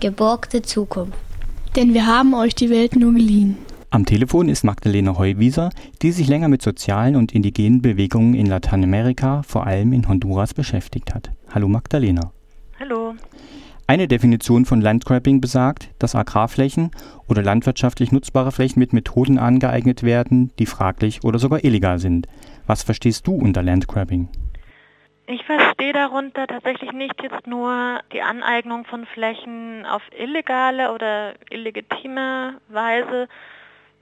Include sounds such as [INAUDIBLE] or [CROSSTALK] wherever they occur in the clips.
Geborgte Zukunft. Denn wir haben euch die Welt nur geliehen. Am Telefon ist Magdalena Heuwieser, die sich länger mit sozialen und indigenen Bewegungen in Lateinamerika, vor allem in Honduras, beschäftigt hat. Hallo Magdalena. Hallo. Eine Definition von Landgrabbing besagt, dass Agrarflächen oder landwirtschaftlich nutzbare Flächen mit Methoden angeeignet werden, die fraglich oder sogar illegal sind. Was verstehst du unter Landgrabbing? Ich verstehe darunter tatsächlich nicht jetzt nur die Aneignung von Flächen auf illegale oder illegitime Weise,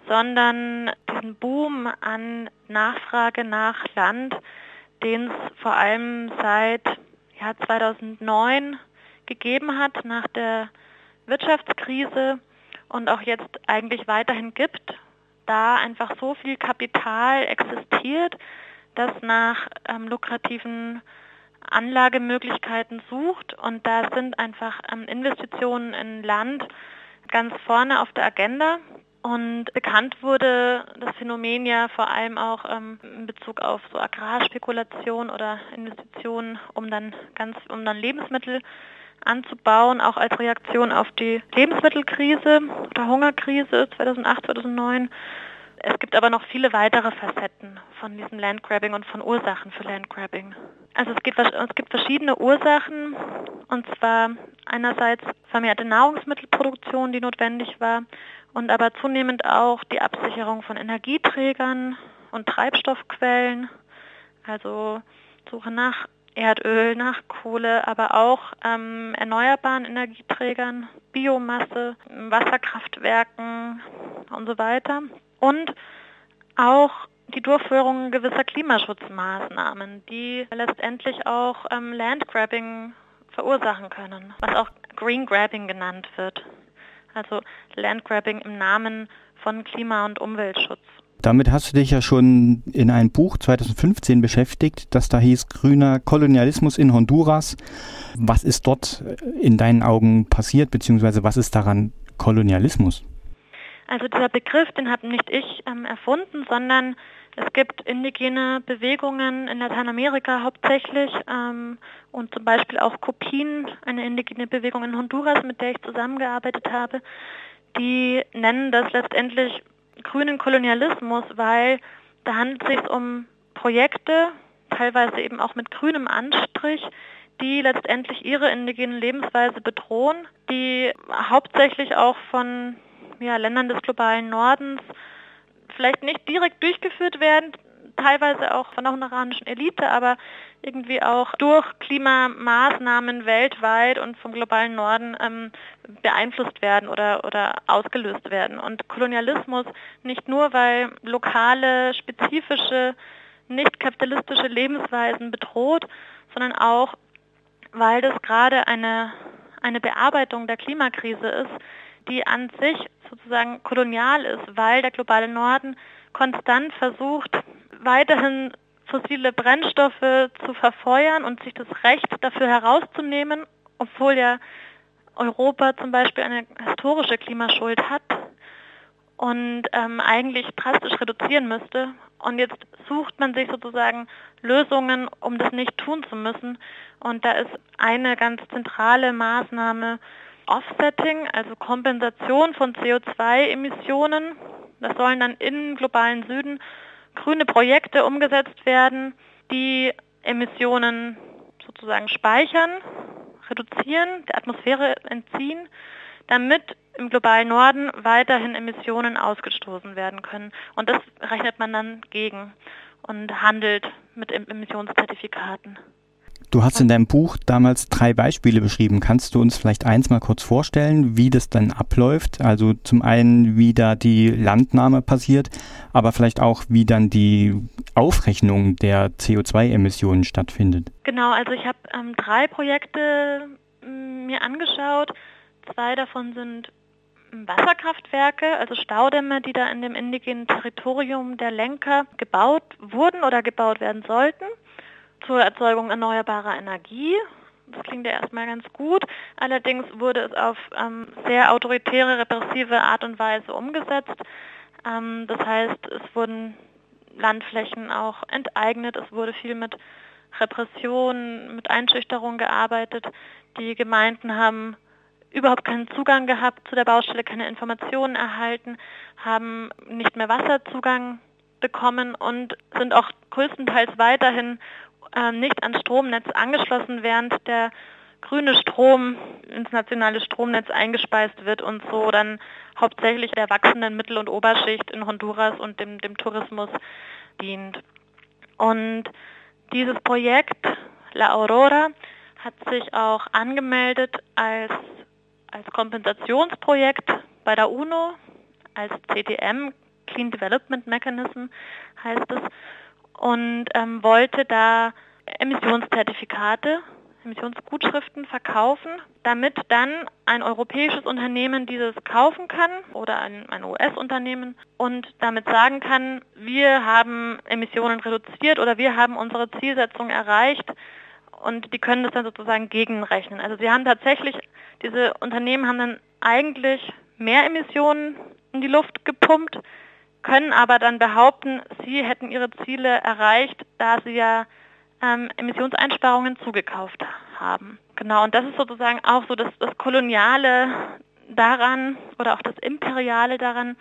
sondern diesen Boom an Nachfrage nach Land, den es vor allem seit ja, 2009 gegeben hat nach der Wirtschaftskrise und auch jetzt eigentlich weiterhin gibt, da einfach so viel Kapital existiert, das nach ähm, lukrativen Anlagemöglichkeiten sucht und da sind einfach ähm, Investitionen in Land ganz vorne auf der Agenda. Und bekannt wurde das Phänomen ja vor allem auch ähm, in Bezug auf so Agrarspekulation oder Investitionen, um dann ganz, um dann Lebensmittel anzubauen, auch als Reaktion auf die Lebensmittelkrise oder Hungerkrise 2008, 2009. Es gibt aber noch viele weitere Facetten von diesem Landgrabbing und von Ursachen für Landgrabbing. Also es gibt, es gibt verschiedene Ursachen, und zwar einerseits vermehrte Nahrungsmittelproduktion, die notwendig war, und aber zunehmend auch die Absicherung von Energieträgern und Treibstoffquellen, also Suche nach Erdöl, nach Kohle, aber auch ähm, erneuerbaren Energieträgern, Biomasse, Wasserkraftwerken und so weiter. Und auch die Durchführung gewisser Klimaschutzmaßnahmen, die letztendlich auch ähm, Landgrabbing verursachen können, was auch Green Grabbing genannt wird. Also Landgrabbing im Namen von Klima- und Umweltschutz. Damit hast du dich ja schon in einem Buch 2015 beschäftigt, das da hieß Grüner Kolonialismus in Honduras. Was ist dort in deinen Augen passiert, beziehungsweise was ist daran Kolonialismus? Also dieser Begriff, den habe nicht ich ähm, erfunden, sondern es gibt indigene Bewegungen in Lateinamerika hauptsächlich ähm, und zum Beispiel auch Kopien, eine indigene Bewegung in Honduras, mit der ich zusammengearbeitet habe, die nennen das letztendlich grünen Kolonialismus, weil da handelt es sich um Projekte, teilweise eben auch mit grünem Anstrich, die letztendlich ihre indigene Lebensweise bedrohen, die hauptsächlich auch von ja, Ländern des globalen Nordens vielleicht nicht direkt durchgeführt werden, teilweise auch von der honduranischen Elite, aber irgendwie auch durch Klimamaßnahmen weltweit und vom globalen Norden ähm, beeinflusst werden oder, oder ausgelöst werden. Und Kolonialismus nicht nur, weil lokale, spezifische, nicht kapitalistische Lebensweisen bedroht, sondern auch, weil das gerade eine, eine Bearbeitung der Klimakrise ist, die an sich sozusagen kolonial ist, weil der globale Norden konstant versucht, weiterhin fossile Brennstoffe zu verfeuern und sich das Recht dafür herauszunehmen, obwohl ja Europa zum Beispiel eine historische Klimaschuld hat und ähm, eigentlich drastisch reduzieren müsste. Und jetzt sucht man sich sozusagen Lösungen, um das nicht tun zu müssen. Und da ist eine ganz zentrale Maßnahme Offsetting, also Kompensation von CO2-Emissionen. Das sollen dann im globalen Süden grüne Projekte umgesetzt werden, die Emissionen sozusagen speichern, reduzieren, der Atmosphäre entziehen, damit im globalen Norden weiterhin Emissionen ausgestoßen werden können. Und das rechnet man dann gegen und handelt mit Emissionszertifikaten. Du hast in deinem Buch damals drei Beispiele beschrieben. Kannst du uns vielleicht eins mal kurz vorstellen, wie das dann abläuft? Also zum einen, wie da die Landnahme passiert, aber vielleicht auch, wie dann die Aufrechnung der CO2-Emissionen stattfindet. Genau, also ich habe ähm, drei Projekte mm, mir angeschaut. Zwei davon sind Wasserkraftwerke, also Staudämme, die da in dem indigenen Territorium der Lenker gebaut wurden oder gebaut werden sollten zur Erzeugung erneuerbarer Energie. Das klingt ja erstmal ganz gut. Allerdings wurde es auf ähm, sehr autoritäre, repressive Art und Weise umgesetzt. Ähm, das heißt, es wurden Landflächen auch enteignet. Es wurde viel mit Repression, mit Einschüchterung gearbeitet. Die Gemeinden haben überhaupt keinen Zugang gehabt zu der Baustelle, keine Informationen erhalten, haben nicht mehr Wasserzugang bekommen und sind auch größtenteils weiterhin äh, nicht ans Stromnetz angeschlossen, während der grüne Strom ins nationale Stromnetz eingespeist wird und so dann hauptsächlich der wachsenden Mittel- und Oberschicht in Honduras und dem, dem Tourismus dient. Und dieses Projekt La Aurora hat sich auch angemeldet als, als Kompensationsprojekt bei der UNO, als CDM, Clean Development Mechanism heißt es, und ähm, wollte da Emissionszertifikate Emissionsgutschriften verkaufen, damit dann ein europäisches Unternehmen dieses kaufen kann oder ein, ein US-Unternehmen und damit sagen kann, wir haben Emissionen reduziert oder wir haben unsere Zielsetzung erreicht und die können das dann sozusagen gegenrechnen. Also sie haben tatsächlich, diese Unternehmen haben dann eigentlich mehr Emissionen in die Luft gepumpt, können aber dann behaupten, sie hätten ihre Ziele erreicht, da sie ja ähm, Emissionseinsparungen zugekauft haben. Genau, und das ist sozusagen auch so das, das Koloniale daran oder auch das Imperiale daran.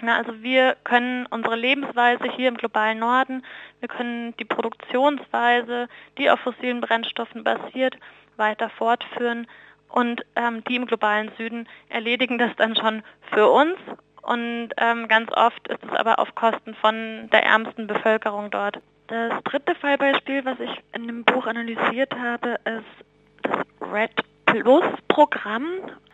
Na, also wir können unsere Lebensweise hier im globalen Norden, wir können die Produktionsweise, die auf fossilen Brennstoffen basiert, weiter fortführen und ähm, die im globalen Süden erledigen das dann schon für uns und ähm, ganz oft ist es aber auf Kosten von der ärmsten Bevölkerung dort. Das dritte Fallbeispiel, was ich in dem Buch analysiert habe, ist das RED Plus Programm.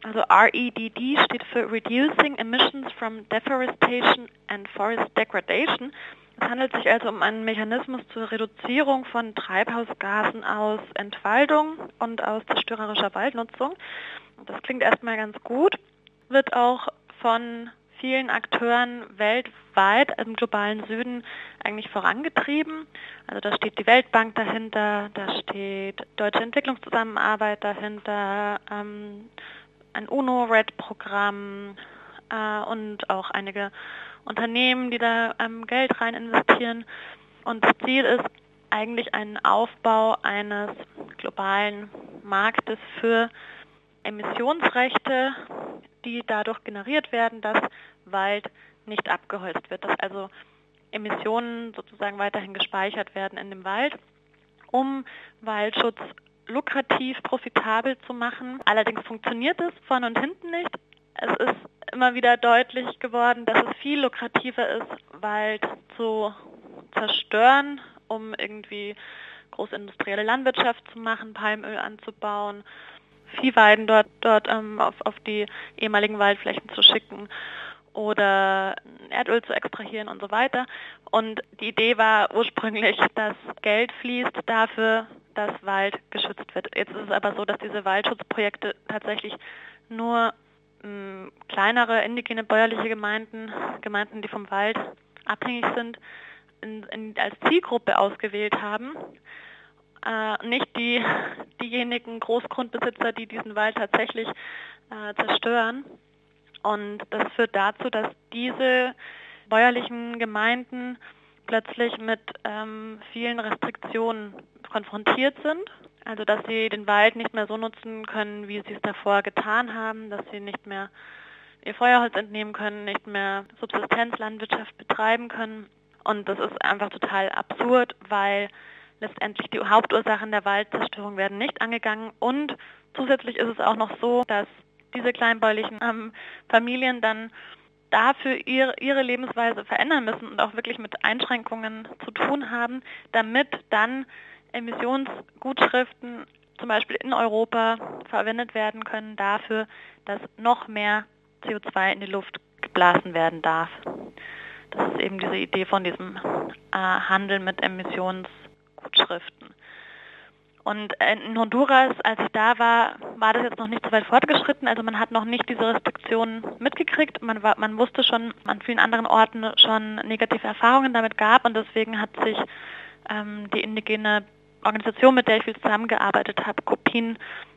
Also REDD steht für Reducing Emissions from Deforestation and Forest Degradation. Es handelt sich also um einen Mechanismus zur Reduzierung von Treibhausgasen aus Entwaldung und aus zerstörerischer Waldnutzung. Das klingt erstmal ganz gut, wird auch von vielen Akteuren weltweit im globalen Süden eigentlich vorangetrieben. Also da steht die Weltbank dahinter, da steht deutsche Entwicklungszusammenarbeit dahinter, ähm, ein UNO-RED-Programm äh, und auch einige Unternehmen, die da ähm, Geld rein investieren. Und das Ziel ist eigentlich ein Aufbau eines globalen Marktes für Emissionsrechte, die dadurch generiert werden, dass Wald nicht abgeholzt wird, dass also Emissionen sozusagen weiterhin gespeichert werden in dem Wald, um Waldschutz lukrativ, profitabel zu machen. Allerdings funktioniert es vorne und hinten nicht. Es ist immer wieder deutlich geworden, dass es viel lukrativer ist, Wald zu zerstören, um irgendwie großindustrielle Landwirtschaft zu machen, Palmöl anzubauen, Viehweiden dort, dort ähm, auf, auf die ehemaligen Waldflächen zu schicken oder Erdöl zu extrahieren und so weiter. Und die Idee war ursprünglich, dass Geld fließt dafür, dass Wald geschützt wird. Jetzt ist es aber so, dass diese Waldschutzprojekte tatsächlich nur mh, hm, kleinere indigene bäuerliche Gemeinden, Gemeinden, die vom Wald abhängig sind, in, in, als Zielgruppe ausgewählt haben äh, nicht die, [LAUGHS] diejenigen Großgrundbesitzer, die diesen Wald tatsächlich äh, zerstören. Und das führt dazu, dass diese bäuerlichen Gemeinden plötzlich mit ähm, vielen Restriktionen konfrontiert sind. Also dass sie den Wald nicht mehr so nutzen können, wie sie es davor getan haben, dass sie nicht mehr ihr Feuerholz entnehmen können, nicht mehr Subsistenzlandwirtschaft betreiben können. Und das ist einfach total absurd, weil letztendlich die Hauptursachen der Waldzerstörung werden nicht angegangen und zusätzlich ist es auch noch so, dass diese kleinbäuerlichen ähm, Familien dann dafür ihre, ihre Lebensweise verändern müssen und auch wirklich mit Einschränkungen zu tun haben, damit dann Emissionsgutschriften zum Beispiel in Europa verwendet werden können dafür, dass noch mehr CO2 in die Luft geblasen werden darf. Das ist eben diese Idee von diesem äh, Handel mit Emissions Gutschriften. Und in Honduras, als ich da war, war das jetzt noch nicht so weit fortgeschritten. Also man hat noch nicht diese Restriktionen mitgekriegt. Man, war, man wusste schon an vielen anderen Orten schon negative Erfahrungen damit gab und deswegen hat sich ähm, die indigene Organisation, mit der ich viel zusammengearbeitet habe, Copin,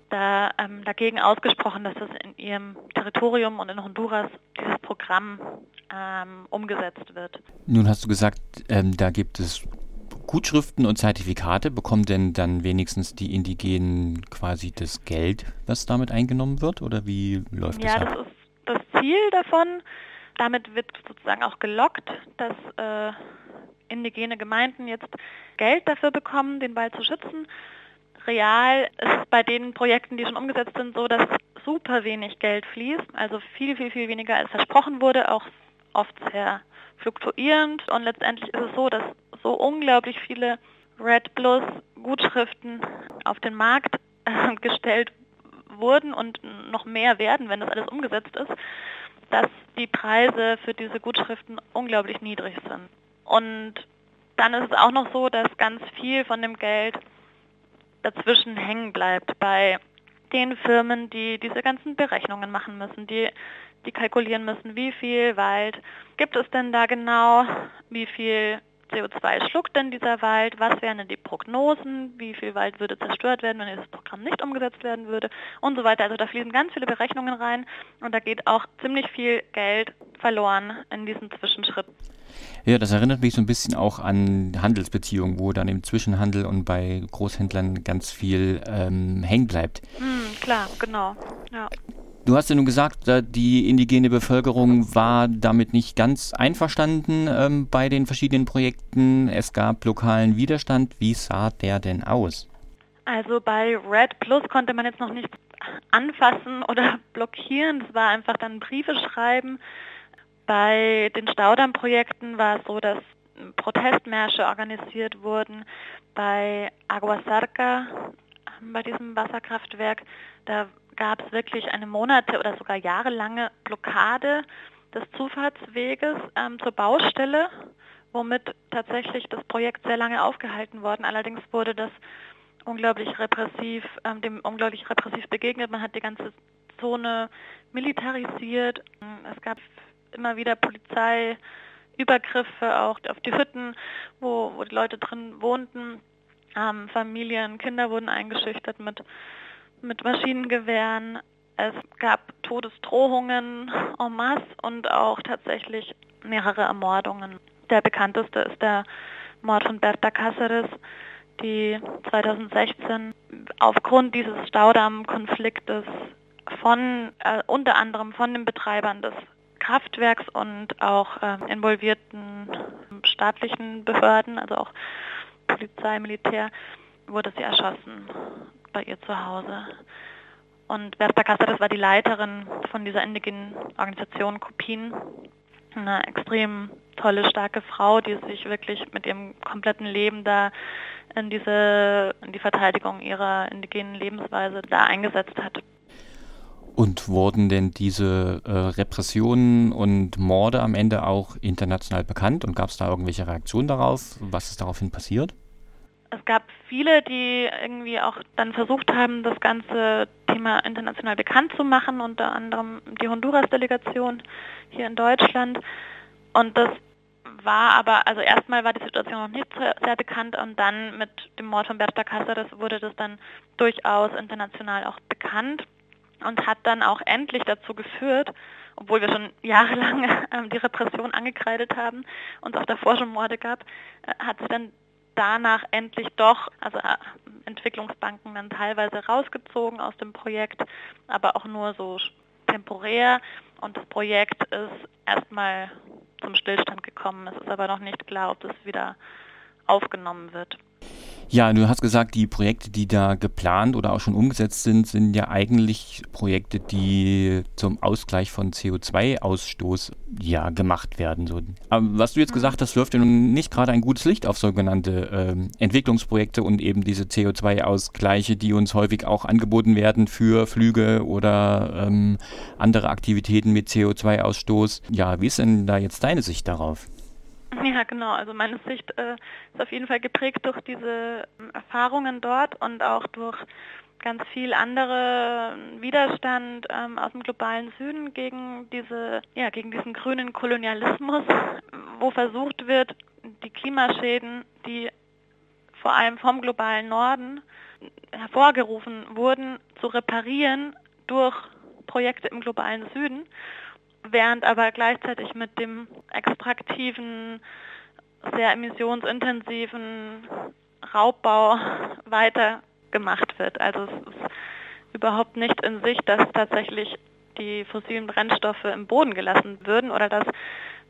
da, ähm, dagegen ausgesprochen, dass das in ihrem Territorium und in Honduras dieses Programm ähm, umgesetzt wird. Nun hast du gesagt, ähm, da gibt es Gutschriften und Zertifikate, bekommen denn dann wenigstens die Indigenen quasi das Geld, was damit eingenommen wird? Oder wie läuft ja, das? Ja, das ist das Ziel davon. Damit wird sozusagen auch gelockt, dass äh, indigene Gemeinden jetzt Geld dafür bekommen, den Wald zu schützen. Real ist es bei den Projekten, die schon umgesetzt sind, so, dass super wenig Geld fließt, also viel, viel, viel weniger als versprochen wurde, auch oft sehr fluktuierend. Und letztendlich ist es so, dass so unglaublich viele Red Plus Gutschriften auf den Markt äh, gestellt wurden und noch mehr werden, wenn das alles umgesetzt ist, dass die Preise für diese Gutschriften unglaublich niedrig sind. Und dann ist es auch noch so, dass ganz viel von dem Geld dazwischen hängen bleibt bei den Firmen, die diese ganzen Berechnungen machen müssen, die, die kalkulieren müssen, wie viel Wald gibt es denn da genau, wie viel CO2 schluckt denn dieser Wald, was wären denn die Prognosen, wie viel Wald würde zerstört werden, wenn dieses Programm nicht umgesetzt werden würde und so weiter. Also da fließen ganz viele Berechnungen rein und da geht auch ziemlich viel Geld verloren in diesen Zwischenschritten. Ja, das erinnert mich so ein bisschen auch an Handelsbeziehungen, wo dann im Zwischenhandel und bei Großhändlern ganz viel ähm, hängen bleibt. Hm, klar, genau. Ja. Du hast ja nun gesagt, die indigene Bevölkerung war damit nicht ganz einverstanden ähm, bei den verschiedenen Projekten. Es gab lokalen Widerstand. Wie sah der denn aus? Also bei Red Plus konnte man jetzt noch nichts anfassen oder [LAUGHS] blockieren. Es war einfach dann Briefe schreiben. Bei den Staudammprojekten war es so, dass Protestmärsche organisiert wurden. Bei Aguasarca, bei diesem Wasserkraftwerk, da gab es wirklich eine Monate oder sogar jahrelange Blockade des Zufahrtsweges ähm, zur Baustelle, womit tatsächlich das Projekt sehr lange aufgehalten worden. Allerdings wurde das unglaublich repressiv, ähm, dem unglaublich repressiv begegnet. Man hat die ganze Zone militarisiert. Es gab immer wieder Polizeiübergriffe auch auf die Hütten, wo, wo die Leute drin wohnten. Ähm, Familien, Kinder wurden eingeschüchtert mit mit Maschinengewehren. Es gab Todesdrohungen en masse und auch tatsächlich mehrere Ermordungen. Der bekannteste ist der Mord von Berta Cáceres, die 2016 aufgrund dieses Staudammkonfliktes von äh, unter anderem von den Betreibern des Kraftwerks und auch äh, involvierten staatlichen Behörden, also auch Polizei, Militär, wurde sie erschossen bei ihr zu Hause. Und Berta Cáceres war die Leiterin von dieser indigenen Organisation Kupin. Eine extrem tolle, starke Frau, die sich wirklich mit ihrem kompletten Leben da in diese, in die Verteidigung ihrer indigenen Lebensweise da eingesetzt hat. Und wurden denn diese äh, Repressionen und Morde am Ende auch international bekannt und gab es da irgendwelche Reaktionen darauf? Was ist daraufhin passiert? Es gab viele, die irgendwie auch dann versucht haben, das ganze Thema international bekannt zu machen, unter anderem die Honduras-Delegation hier in Deutschland. Und das war aber, also erstmal war die Situation noch nicht sehr bekannt und dann mit dem Mord von Berta Cáceres wurde das dann durchaus international auch bekannt und hat dann auch endlich dazu geführt, obwohl wir schon jahrelang [LAUGHS] äh, die Repression angekreidet haben und es auch davor schon Morde gab, äh, hat sich dann danach endlich doch, also äh, Entwicklungsbanken dann teilweise rausgezogen aus dem Projekt, aber auch nur so temporär. Und das Projekt ist erstmal zum Stillstand gekommen. Es ist aber noch nicht klar, ob das wieder aufgenommen wird. Ja, du hast gesagt, die Projekte, die da geplant oder auch schon umgesetzt sind, sind ja eigentlich Projekte, die zum Ausgleich von CO2-Ausstoß ja gemacht werden. So. Aber was du jetzt gesagt hast, wirft ja nun nicht gerade ein gutes Licht auf sogenannte ähm, Entwicklungsprojekte und eben diese CO2-Ausgleiche, die uns häufig auch angeboten werden für Flüge oder ähm, andere Aktivitäten mit CO2-Ausstoß. Ja, wie ist denn da jetzt deine Sicht darauf? [LAUGHS] Ja, genau. Also meine Sicht äh, ist auf jeden Fall geprägt durch diese ähm, Erfahrungen dort und auch durch ganz viel andere Widerstand ähm, aus dem globalen Süden gegen diese, ja, gegen diesen grünen Kolonialismus, [LAUGHS] wo versucht wird, die Klimaschäden, die vor allem vom globalen Norden hervorgerufen wurden, zu reparieren durch Projekte im globalen Süden während aber gleichzeitig mit dem extraktiven sehr emissionsintensiven Raubbau weitergemacht wird. Also es ist überhaupt nicht in sich, dass tatsächlich die fossilen Brennstoffe im Boden gelassen würden oder dass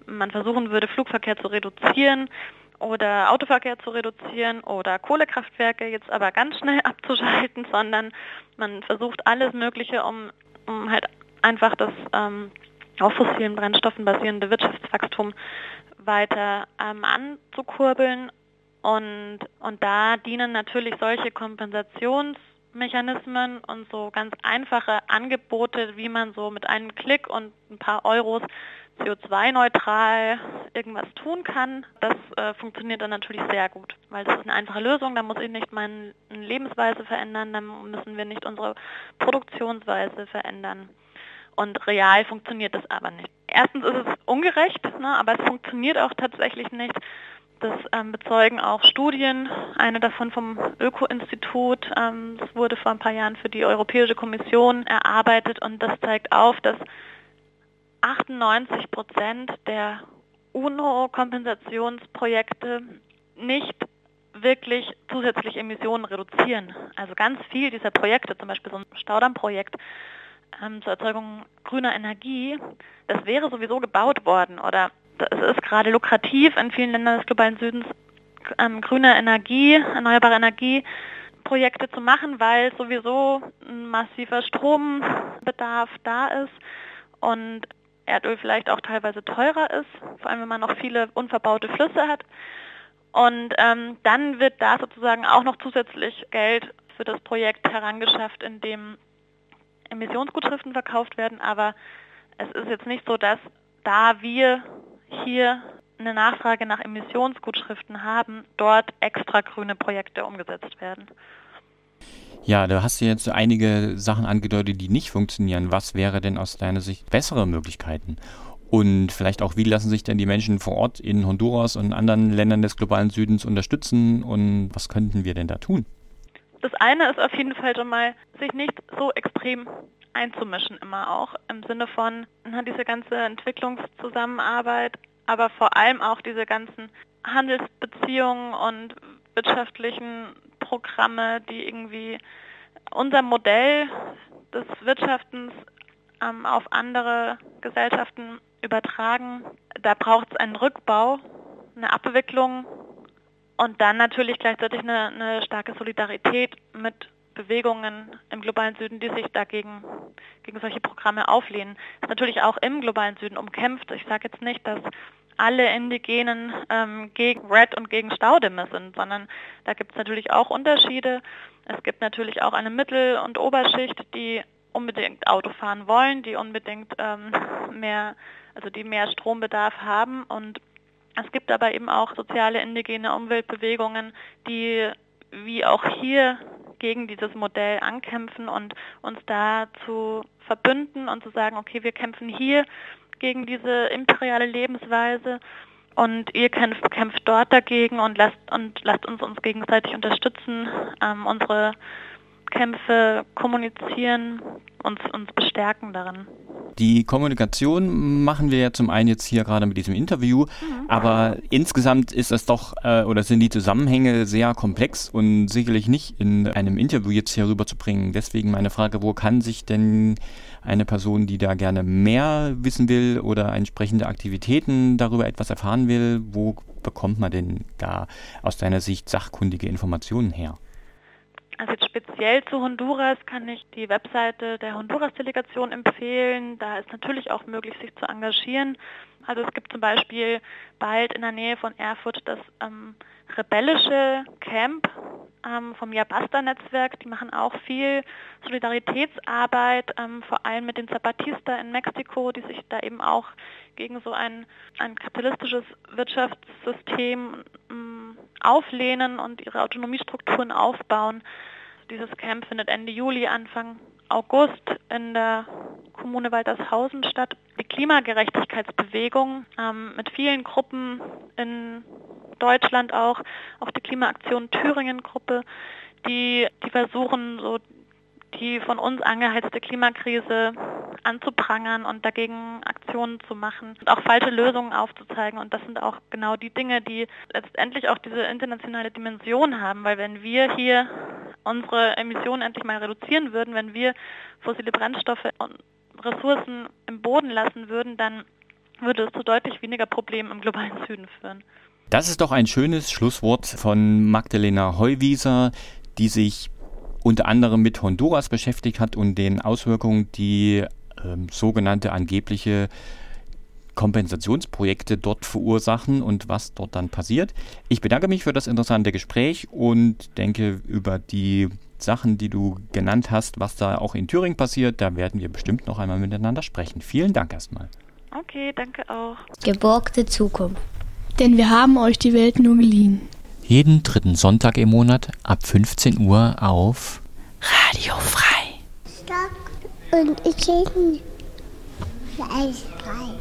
man versuchen würde, Flugverkehr zu reduzieren oder Autoverkehr zu reduzieren oder Kohlekraftwerke jetzt aber ganz schnell [LAUGHS] abzuschalten, sondern man versucht alles Mögliche, um, um halt einfach das ähm, auf fossilen Brennstoffen basierende Wirtschaftswachstum weiter ähm, anzukurbeln. Und, und da dienen natürlich solche Kompensationsmechanismen und so ganz einfache Angebote, wie man so mit einem Klick und ein paar Euros CO2-neutral irgendwas tun kann, das äh, funktioniert dann natürlich sehr gut, weil das ist eine einfache Lösung, da muss ich nicht meine Lebensweise verändern, dann müssen wir nicht unsere Produktionsweise verändern. Und real funktioniert das aber nicht. Erstens ist es ungerecht, ne, aber es funktioniert auch tatsächlich nicht. Das ähm, bezeugen auch Studien, eine davon vom Öko-Institut. Ähm, das wurde vor ein paar Jahren für die Europäische Kommission erarbeitet und das zeigt auf, dass 98 Prozent der UNO-Kompensationsprojekte nicht wirklich zusätzlich Emissionen reduzieren. Also ganz viel dieser Projekte, zum Beispiel so ein Staudammprojekt ähm, zur Erzeugung grüner Energie, das wäre sowieso gebaut worden oder es ist gerade lukrativ in vielen Ländern des globalen Südens ähm, grüne Energie, erneuerbare Energieprojekte zu machen, weil sowieso ein massiver Strombedarf da ist und Erdöl vielleicht auch teilweise teurer ist, vor allem wenn man noch viele unverbaute Flüsse hat. Und ähm, dann wird da sozusagen auch noch zusätzlich Geld für das Projekt herangeschafft, in dem Emissionsgutschriften verkauft werden. Aber es ist jetzt nicht so, dass da wir hier eine Nachfrage nach Emissionsgutschriften haben, dort extra grüne Projekte umgesetzt werden. Ja, da hast du jetzt einige Sachen angedeutet, die nicht funktionieren. Was wäre denn aus deiner Sicht bessere Möglichkeiten? Und vielleicht auch, wie lassen sich denn die Menschen vor Ort in Honduras und anderen Ländern des globalen Südens unterstützen und was könnten wir denn da tun? Das eine ist auf jeden Fall schon mal, sich nicht so extrem einzumischen immer auch im Sinne von na, diese ganze Entwicklungszusammenarbeit, aber vor allem auch diese ganzen Handelsbeziehungen und wirtschaftlichen Programme, die irgendwie unser Modell des Wirtschaftens ähm, auf andere Gesellschaften übertragen. Da braucht es einen Rückbau, eine Abwicklung und dann natürlich gleichzeitig eine, eine starke Solidarität mit Bewegungen im globalen Süden, die sich dagegen gegen solche Programme auflehnen. Ist natürlich auch im globalen Süden umkämpft. Ich sage jetzt nicht, dass alle Indigenen ähm, gegen Red und gegen Staudämme sind, sondern da gibt es natürlich auch Unterschiede. Es gibt natürlich auch eine Mittel- und Oberschicht, die unbedingt Auto fahren wollen, die unbedingt ähm, mehr, also die mehr Strombedarf haben und es gibt aber eben auch soziale indigene Umweltbewegungen, die wie auch hier gegen dieses Modell ankämpfen und uns da zu verbünden und zu sagen, okay, wir kämpfen hier gegen diese imperiale Lebensweise und ihr kämpft, kämpft dort dagegen und lasst, und lasst uns uns gegenseitig unterstützen, ähm, unsere Kämpfe kommunizieren, uns, uns bestärken darin. Die Kommunikation machen wir ja zum einen jetzt hier gerade mit diesem Interview, mhm. aber insgesamt ist das doch äh, oder sind die Zusammenhänge sehr komplex und sicherlich nicht in einem Interview jetzt hier rüberzubringen. Deswegen meine Frage, wo kann sich denn eine Person, die da gerne mehr wissen will oder entsprechende Aktivitäten darüber etwas erfahren will, wo bekommt man denn da aus deiner Sicht sachkundige Informationen her? Also jetzt speziell zu Honduras kann ich die Webseite der Honduras-Delegation empfehlen. Da ist natürlich auch möglich, sich zu engagieren. Also es gibt zum Beispiel bald in der Nähe von Erfurt das ähm, rebellische Camp ähm, vom Yabasta-Netzwerk. Die machen auch viel Solidaritätsarbeit, ähm, vor allem mit den Zapatista in Mexiko, die sich da eben auch gegen so ein, ein kapitalistisches Wirtschaftssystem ähm, auflehnen und ihre Autonomiestrukturen aufbauen. Dieses Camp findet Ende Juli, Anfang August in der Kommune Waltershausen statt. Die Klimagerechtigkeitsbewegung ähm, mit vielen Gruppen in Deutschland auch, auch die Klimaaktion Thüringen-Gruppe, die, die versuchen, so die von uns angeheizte Klimakrise anzuprangern und dagegen Aktionen zu machen und auch falsche Lösungen aufzuzeigen. Und das sind auch genau die Dinge, die letztendlich auch diese internationale Dimension haben, weil wenn wir hier unsere Emissionen endlich mal reduzieren würden, wenn wir fossile Brennstoffe und Ressourcen im Boden lassen würden, dann würde es zu deutlich weniger Problemen im globalen Süden führen. Das ist doch ein schönes Schlusswort von Magdalena Heuwieser, die sich unter anderem mit Honduras beschäftigt hat und den Auswirkungen, die ähm, sogenannte angebliche Kompensationsprojekte dort verursachen und was dort dann passiert. Ich bedanke mich für das interessante Gespräch und denke über die Sachen, die du genannt hast, was da auch in Thüringen passiert, da werden wir bestimmt noch einmal miteinander sprechen. Vielen Dank erstmal. Okay, danke auch. Geborgte Zukunft. Denn wir haben euch die Welt nur geliehen. Jeden dritten Sonntag im Monat ab 15 Uhr auf Radio Frei. Und ich Eisfrei.